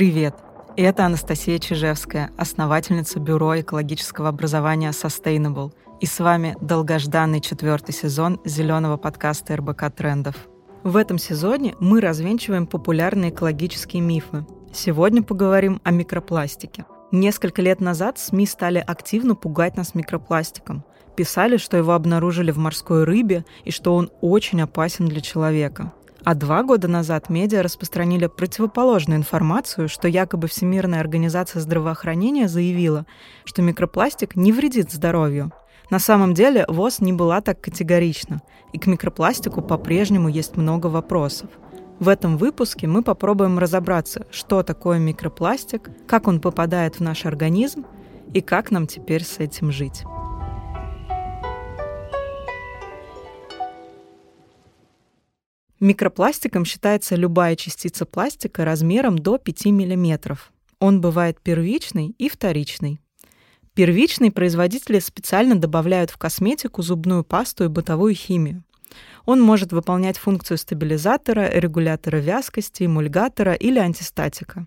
Привет! Это Анастасия Чижевская, основательница Бюро экологического образования Sustainable. И с вами долгожданный четвертый сезон зеленого подкаста РБК Трендов. В этом сезоне мы развенчиваем популярные экологические мифы. Сегодня поговорим о микропластике. Несколько лет назад СМИ стали активно пугать нас микропластиком. Писали, что его обнаружили в морской рыбе и что он очень опасен для человека. А два года назад медиа распространили противоположную информацию, что якобы Всемирная организация здравоохранения заявила, что микропластик не вредит здоровью. На самом деле ВОЗ не была так категорична, и к микропластику по-прежнему есть много вопросов. В этом выпуске мы попробуем разобраться, что такое микропластик, как он попадает в наш организм и как нам теперь с этим жить. Микропластиком считается любая частица пластика размером до 5 мм. Он бывает первичный и вторичный. Первичный производители специально добавляют в косметику, зубную пасту и бытовую химию. Он может выполнять функцию стабилизатора, регулятора вязкости, эмульгатора или антистатика.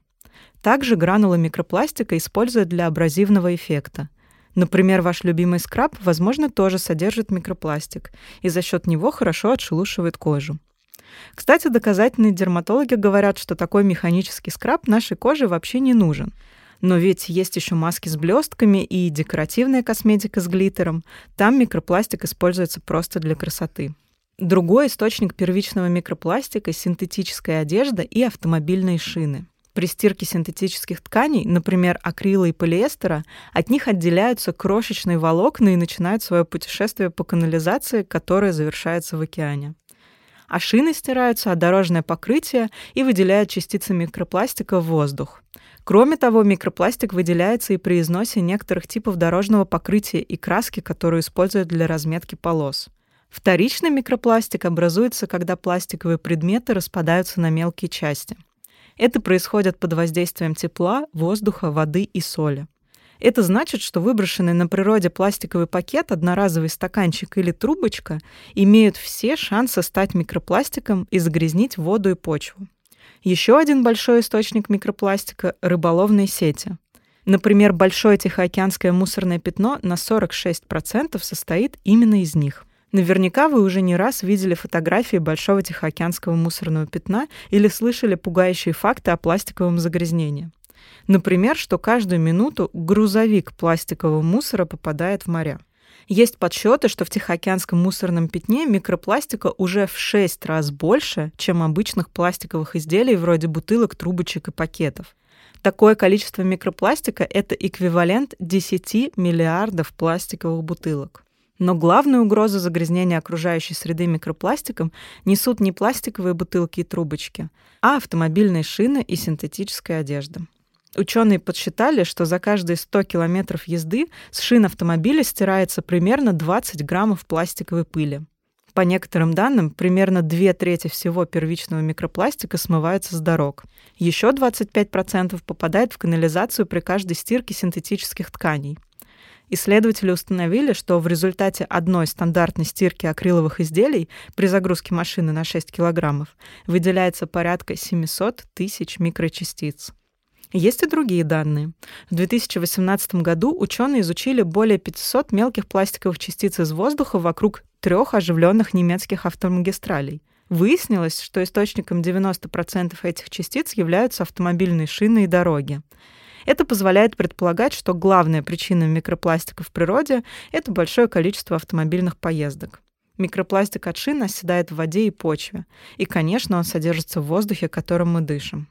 Также гранулы микропластика используют для абразивного эффекта. Например, ваш любимый скраб, возможно, тоже содержит микропластик, и за счет него хорошо отшелушивает кожу. Кстати, доказательные дерматологи говорят, что такой механический скраб нашей коже вообще не нужен. Но ведь есть еще маски с блестками и декоративная косметика с глиттером. Там микропластик используется просто для красоты. Другой источник первичного микропластика – синтетическая одежда и автомобильные шины. При стирке синтетических тканей, например, акрила и полиэстера, от них отделяются крошечные волокна и начинают свое путешествие по канализации, которое завершается в океане а шины стираются, а дорожное покрытие и выделяют частицы микропластика в воздух. Кроме того, микропластик выделяется и при износе некоторых типов дорожного покрытия и краски, которую используют для разметки полос. Вторичный микропластик образуется, когда пластиковые предметы распадаются на мелкие части. Это происходит под воздействием тепла, воздуха, воды и соли. Это значит, что выброшенный на природе пластиковый пакет, одноразовый стаканчик или трубочка имеют все шансы стать микропластиком и загрязнить воду и почву. Еще один большой источник микропластика – рыболовные сети. Например, большое тихоокеанское мусорное пятно на 46% состоит именно из них. Наверняка вы уже не раз видели фотографии большого тихоокеанского мусорного пятна или слышали пугающие факты о пластиковом загрязнении. Например, что каждую минуту грузовик пластикового мусора попадает в моря. Есть подсчеты, что в Тихоокеанском мусорном пятне микропластика уже в 6 раз больше, чем обычных пластиковых изделий вроде бутылок, трубочек и пакетов. Такое количество микропластика – это эквивалент 10 миллиардов пластиковых бутылок. Но главную угрозу загрязнения окружающей среды микропластиком несут не пластиковые бутылки и трубочки, а автомобильные шины и синтетическая одежда. Ученые подсчитали, что за каждые 100 километров езды с шин автомобиля стирается примерно 20 граммов пластиковой пыли. По некоторым данным, примерно две трети всего первичного микропластика смывается с дорог. Еще 25% попадает в канализацию при каждой стирке синтетических тканей. Исследователи установили, что в результате одной стандартной стирки акриловых изделий при загрузке машины на 6 килограммов выделяется порядка 700 тысяч микрочастиц. Есть и другие данные. В 2018 году ученые изучили более 500 мелких пластиковых частиц из воздуха вокруг трех оживленных немецких автомагистралей. Выяснилось, что источником 90% этих частиц являются автомобильные шины и дороги. Это позволяет предполагать, что главная причина микропластика в природе — это большое количество автомобильных поездок. Микропластик от шин оседает в воде и почве. И, конечно, он содержится в воздухе, которым мы дышим.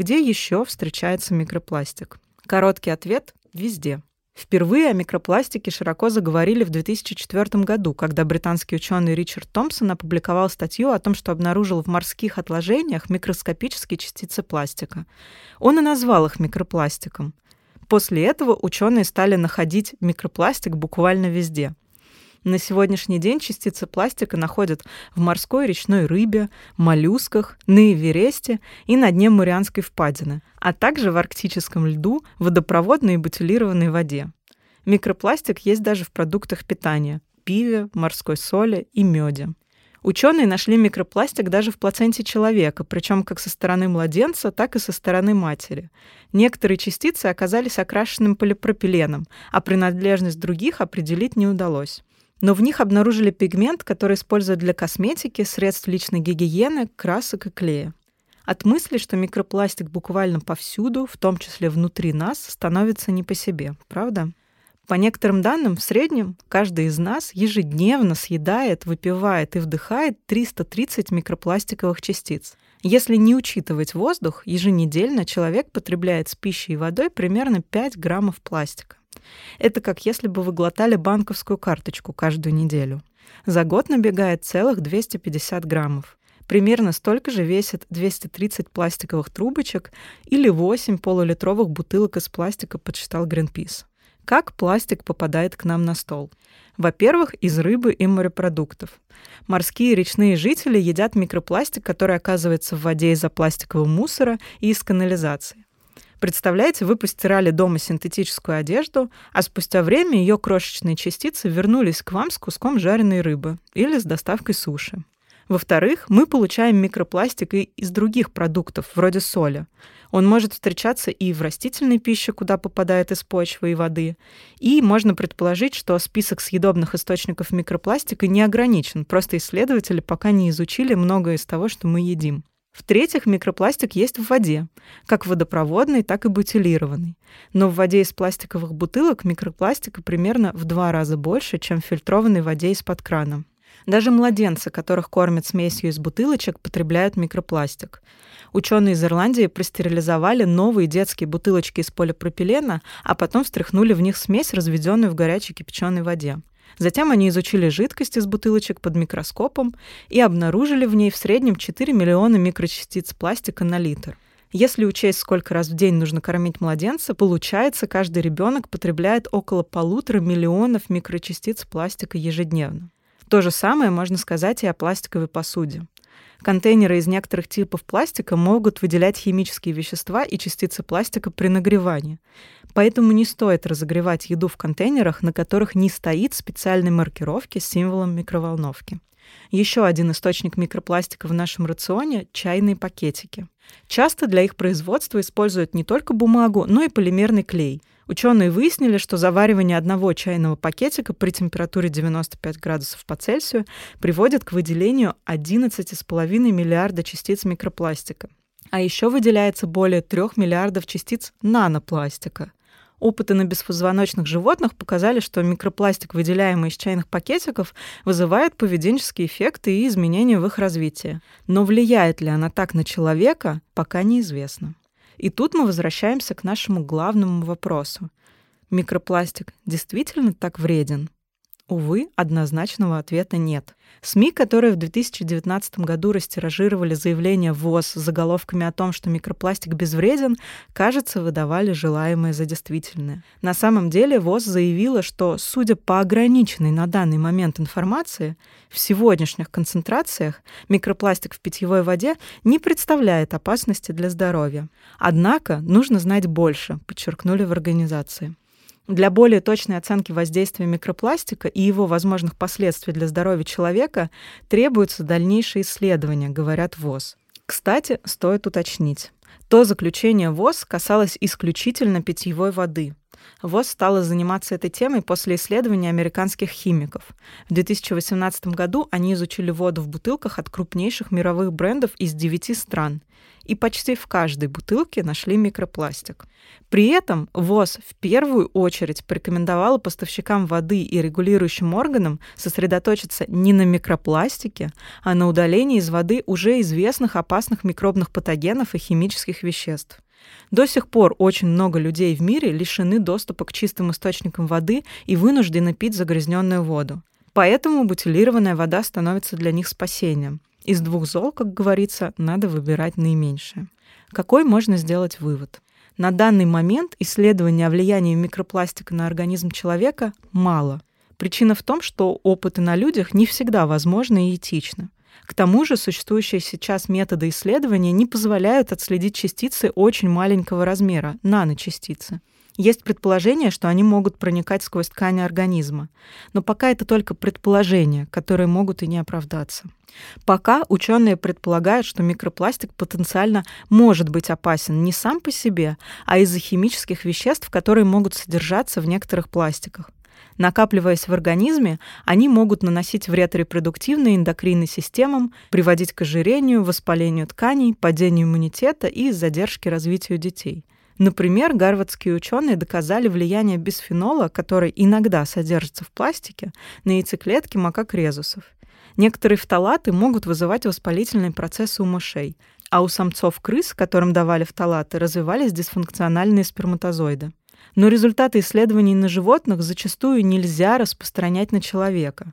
Где еще встречается микропластик? Короткий ответ – везде. Впервые о микропластике широко заговорили в 2004 году, когда британский ученый Ричард Томпсон опубликовал статью о том, что обнаружил в морских отложениях микроскопические частицы пластика. Он и назвал их микропластиком. После этого ученые стали находить микропластик буквально везде. На сегодняшний день частицы пластика находят в морской речной рыбе, моллюсках, на Эвересте и на дне Марианской впадины, а также в арктическом льду, водопроводной и бутилированной воде. Микропластик есть даже в продуктах питания – пиве, морской соли и меде. Ученые нашли микропластик даже в плаценте человека, причем как со стороны младенца, так и со стороны матери. Некоторые частицы оказались окрашенным полипропиленом, а принадлежность других определить не удалось. Но в них обнаружили пигмент, который используют для косметики, средств личной гигиены, красок и клея. От мысли, что микропластик буквально повсюду, в том числе внутри нас, становится не по себе, правда? По некоторым данным, в среднем каждый из нас ежедневно съедает, выпивает и вдыхает 330 микропластиковых частиц. Если не учитывать воздух, еженедельно человек потребляет с пищей и водой примерно 5 граммов пластика. Это как если бы вы глотали банковскую карточку каждую неделю. За год набегает целых 250 граммов. Примерно столько же весит 230 пластиковых трубочек или 8 полулитровых бутылок из пластика, подсчитал Greenpeace. Как пластик попадает к нам на стол? Во-первых, из рыбы и морепродуктов. Морские и речные жители едят микропластик, который оказывается в воде из-за пластикового мусора и из канализации. Представляете, вы постирали дома синтетическую одежду, а спустя время ее крошечные частицы вернулись к вам с куском жареной рыбы или с доставкой суши. Во-вторых, мы получаем микропластик и из других продуктов, вроде соли. Он может встречаться и в растительной пище, куда попадает из почвы и воды. И можно предположить, что список съедобных источников микропластика не ограничен, просто исследователи пока не изучили многое из того, что мы едим. В-третьих, микропластик есть в воде, как водопроводный, так и бутилированный. Но в воде из пластиковых бутылок микропластика примерно в два раза больше, чем в фильтрованной воде из-под крана. Даже младенцы, которых кормят смесью из бутылочек, потребляют микропластик. Ученые из Ирландии простерилизовали новые детские бутылочки из полипропилена, а потом встряхнули в них смесь, разведенную в горячей кипяченой воде. Затем они изучили жидкость из бутылочек под микроскопом и обнаружили в ней в среднем 4 миллиона микрочастиц пластика на литр. Если учесть, сколько раз в день нужно кормить младенца, получается, каждый ребенок потребляет около полутора миллионов микрочастиц пластика ежедневно. То же самое можно сказать и о пластиковой посуде. Контейнеры из некоторых типов пластика могут выделять химические вещества и частицы пластика при нагревании. Поэтому не стоит разогревать еду в контейнерах, на которых не стоит специальной маркировки с символом микроволновки. Еще один источник микропластика в нашем рационе — чайные пакетики. Часто для их производства используют не только бумагу, но и полимерный клей. Ученые выяснили, что заваривание одного чайного пакетика при температуре 95 градусов по Цельсию приводит к выделению 11,5 миллиарда частиц микропластика. А еще выделяется более 3 миллиардов частиц нанопластика. Опыты на беспозвоночных животных показали, что микропластик, выделяемый из чайных пакетиков, вызывает поведенческие эффекты и изменения в их развитии. Но влияет ли она так на человека, пока неизвестно. И тут мы возвращаемся к нашему главному вопросу. Микропластик действительно так вреден? Увы, однозначного ответа нет. СМИ, которые в 2019 году растиражировали заявление ВОЗ с заголовками о том, что микропластик безвреден, кажется, выдавали желаемое за действительное. На самом деле ВОЗ заявила, что, судя по ограниченной на данный момент информации, в сегодняшних концентрациях микропластик в питьевой воде не представляет опасности для здоровья. Однако нужно знать больше, подчеркнули в организации. Для более точной оценки воздействия микропластика и его возможных последствий для здоровья человека требуются дальнейшие исследования, говорят ВОЗ. Кстати, стоит уточнить. То заключение ВОЗ касалось исключительно питьевой воды. ВОЗ стала заниматься этой темой после исследования американских химиков. В 2018 году они изучили воду в бутылках от крупнейших мировых брендов из 9 стран. И почти в каждой бутылке нашли микропластик. При этом ВОЗ в первую очередь порекомендовала поставщикам воды и регулирующим органам сосредоточиться не на микропластике, а на удалении из воды уже известных опасных микробных патогенов и химических веществ. До сих пор очень много людей в мире лишены доступа к чистым источникам воды и вынуждены пить загрязненную воду. Поэтому бутилированная вода становится для них спасением. Из двух зол, как говорится, надо выбирать наименьшее. Какой можно сделать вывод? На данный момент исследования о влиянии микропластика на организм человека мало. Причина в том, что опыты на людях не всегда возможны и этичны. К тому же существующие сейчас методы исследования не позволяют отследить частицы очень маленького размера, наночастицы. Есть предположение, что они могут проникать сквозь ткани организма. Но пока это только предположения, которые могут и не оправдаться. Пока ученые предполагают, что микропластик потенциально может быть опасен не сам по себе, а из-за химических веществ, которые могут содержаться в некоторых пластиках. Накапливаясь в организме, они могут наносить вред репродуктивной и эндокринной системам, приводить к ожирению, воспалению тканей, падению иммунитета и задержке развития детей. Например, гарвардские ученые доказали влияние бисфенола, который иногда содержится в пластике, на яйцеклетки макак резусов. Некоторые фталаты могут вызывать воспалительные процессы у мышей, а у самцов крыс, которым давали фталаты, развивались дисфункциональные сперматозоиды. Но результаты исследований на животных зачастую нельзя распространять на человека.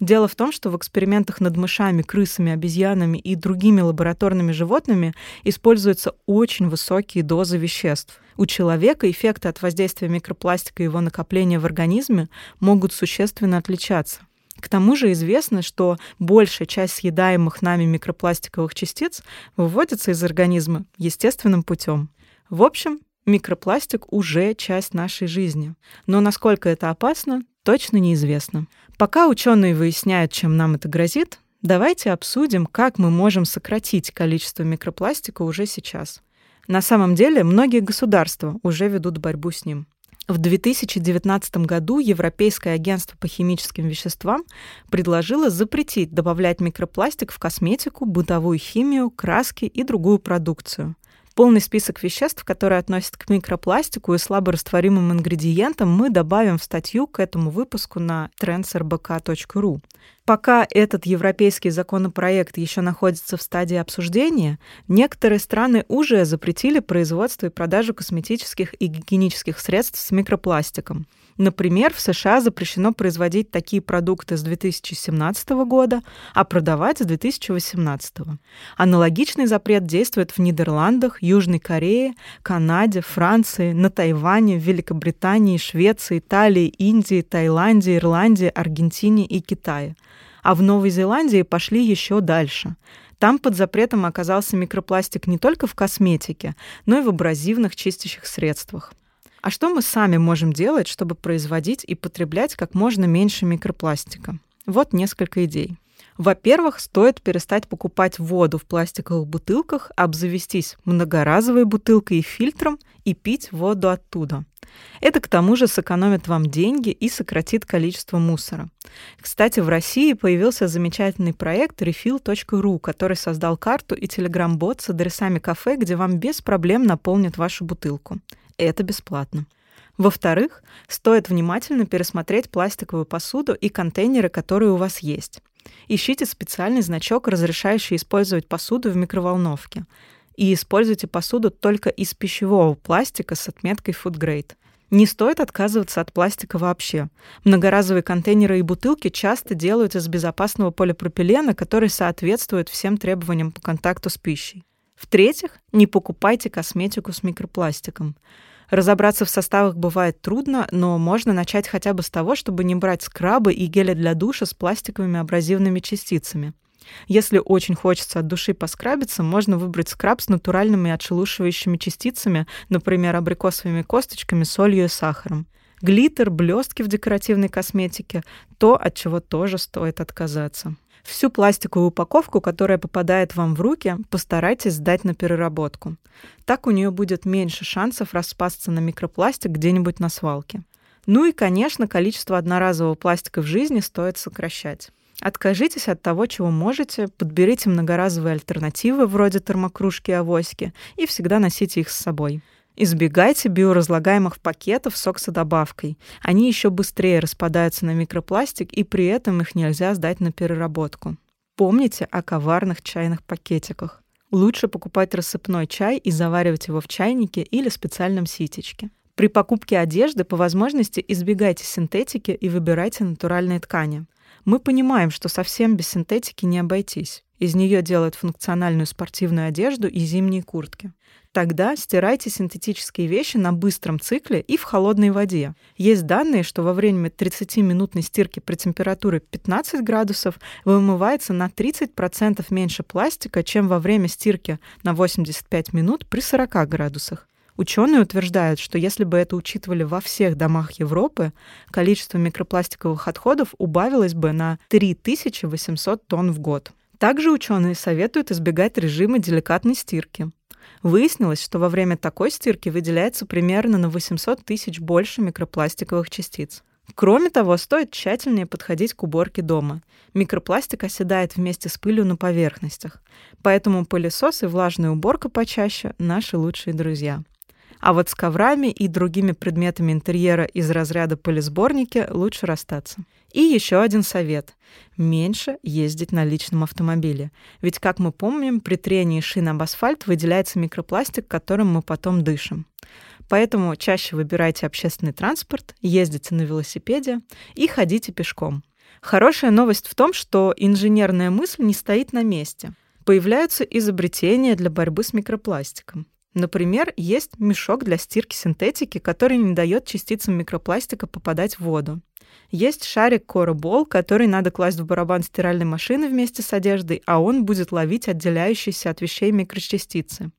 Дело в том, что в экспериментах над мышами, крысами, обезьянами и другими лабораторными животными используются очень высокие дозы веществ. У человека эффекты от воздействия микропластика и его накопления в организме могут существенно отличаться. К тому же известно, что большая часть съедаемых нами микропластиковых частиц выводится из организма естественным путем. В общем, микропластик уже часть нашей жизни. Но насколько это опасно, точно неизвестно. Пока ученые выясняют, чем нам это грозит, давайте обсудим, как мы можем сократить количество микропластика уже сейчас. На самом деле, многие государства уже ведут борьбу с ним. В 2019 году Европейское агентство по химическим веществам предложило запретить добавлять микропластик в косметику, бытовую химию, краски и другую продукцию – Полный список веществ, которые относят к микропластику и слаборастворимым ингредиентам, мы добавим в статью к этому выпуску на trendsrbk.ru. Пока этот европейский законопроект еще находится в стадии обсуждения, некоторые страны уже запретили производство и продажу косметических и гигиенических средств с микропластиком. Например, в США запрещено производить такие продукты с 2017 года, а продавать с 2018. Аналогичный запрет действует в Нидерландах, Южной Корее, Канаде, Франции, на Тайване, Великобритании, Швеции, Италии, Индии, Таиланде, Ирландии, Аргентине и Китае. А в Новой Зеландии пошли еще дальше. Там под запретом оказался микропластик не только в косметике, но и в абразивных чистящих средствах. А что мы сами можем делать, чтобы производить и потреблять как можно меньше микропластика? Вот несколько идей. Во-первых, стоит перестать покупать воду в пластиковых бутылках, обзавестись многоразовой бутылкой и фильтром и пить воду оттуда. Это к тому же сэкономит вам деньги и сократит количество мусора. Кстати, в России появился замечательный проект refill.ru, который создал карту и телеграм-бот с адресами кафе, где вам без проблем наполнят вашу бутылку это бесплатно. Во-вторых, стоит внимательно пересмотреть пластиковую посуду и контейнеры, которые у вас есть. Ищите специальный значок, разрешающий использовать посуду в микроволновке. И используйте посуду только из пищевого пластика с отметкой Food Grade. Не стоит отказываться от пластика вообще. Многоразовые контейнеры и бутылки часто делают из безопасного полипропилена, который соответствует всем требованиям по контакту с пищей. В-третьих, не покупайте косметику с микропластиком. Разобраться в составах бывает трудно, но можно начать хотя бы с того, чтобы не брать скрабы и гели для душа с пластиковыми абразивными частицами. Если очень хочется от души поскрабиться, можно выбрать скраб с натуральными отшелушивающими частицами, например, абрикосовыми косточками, солью и сахаром. Глиттер, блестки в декоративной косметике — то, от чего тоже стоит отказаться. Всю пластиковую упаковку, которая попадает вам в руки, постарайтесь сдать на переработку. Так у нее будет меньше шансов распасться на микропластик где-нибудь на свалке. Ну и, конечно, количество одноразового пластика в жизни стоит сокращать. Откажитесь от того, чего можете, подберите многоразовые альтернативы вроде термокружки и авоськи и всегда носите их с собой. Избегайте биоразлагаемых пакетов с оксодобавкой. Они еще быстрее распадаются на микропластик, и при этом их нельзя сдать на переработку. Помните о коварных чайных пакетиках. Лучше покупать рассыпной чай и заваривать его в чайнике или специальном ситечке. При покупке одежды по возможности избегайте синтетики и выбирайте натуральные ткани. Мы понимаем, что совсем без синтетики не обойтись. Из нее делают функциональную спортивную одежду и зимние куртки. Тогда стирайте синтетические вещи на быстром цикле и в холодной воде. Есть данные, что во время 30-минутной стирки при температуре 15 градусов вымывается на 30% меньше пластика, чем во время стирки на 85 минут при 40 градусах. Ученые утверждают, что если бы это учитывали во всех домах Европы, количество микропластиковых отходов убавилось бы на 3800 тонн в год. Также ученые советуют избегать режима деликатной стирки. Выяснилось, что во время такой стирки выделяется примерно на 800 тысяч больше микропластиковых частиц. Кроме того, стоит тщательнее подходить к уборке дома. Микропластик оседает вместе с пылью на поверхностях, поэтому пылесос и влажная уборка почаще — наши лучшие друзья. А вот с коврами и другими предметами интерьера из разряда пылесборники лучше расстаться. И еще один совет. Меньше ездить на личном автомобиле. Ведь, как мы помним, при трении шин об асфальт выделяется микропластик, которым мы потом дышим. Поэтому чаще выбирайте общественный транспорт, ездите на велосипеде и ходите пешком. Хорошая новость в том, что инженерная мысль не стоит на месте. Появляются изобретения для борьбы с микропластиком. Например, есть мешок для стирки синтетики, который не дает частицам микропластика попадать в воду. Есть шарик Коробол, который надо класть в барабан стиральной машины вместе с одеждой, а он будет ловить отделяющиеся от вещей микрочастицы.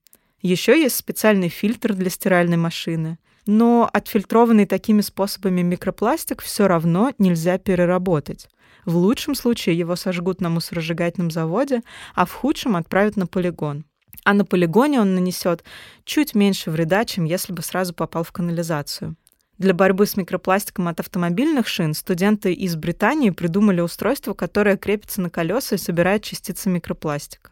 Еще есть специальный фильтр для стиральной машины. Но отфильтрованный такими способами микропластик все равно нельзя переработать. В лучшем случае его сожгут на мусоросжигательном заводе, а в худшем отправят на полигон. А на полигоне он нанесет чуть меньше вреда, чем если бы сразу попал в канализацию. Для борьбы с микропластиком от автомобильных шин студенты из Британии придумали устройство, которое крепится на колеса и собирает частицы микропластика.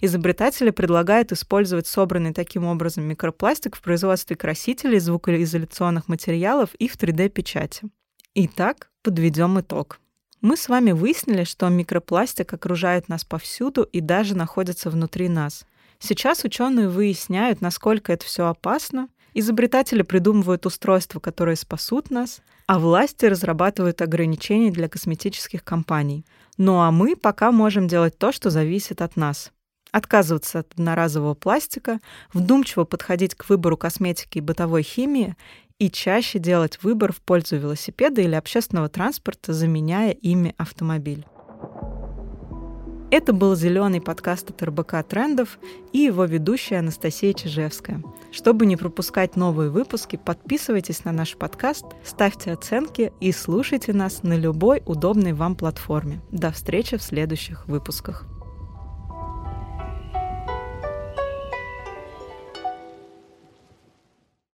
Изобретатели предлагают использовать собранный таким образом микропластик в производстве красителей, звукоизоляционных материалов и в 3D-печати. Итак, подведем итог. Мы с вами выяснили, что микропластик окружает нас повсюду и даже находится внутри нас. Сейчас ученые выясняют, насколько это все опасно. Изобретатели придумывают устройства, которые спасут нас, а власти разрабатывают ограничения для косметических компаний. Ну а мы пока можем делать то, что зависит от нас. Отказываться от одноразового пластика, вдумчиво подходить к выбору косметики и бытовой химии и чаще делать выбор в пользу велосипеда или общественного транспорта, заменяя ими автомобиль. Это был зеленый подкаст от РБК Трендов и его ведущая Анастасия Чижевская. Чтобы не пропускать новые выпуски, подписывайтесь на наш подкаст, ставьте оценки и слушайте нас на любой удобной вам платформе. До встречи в следующих выпусках.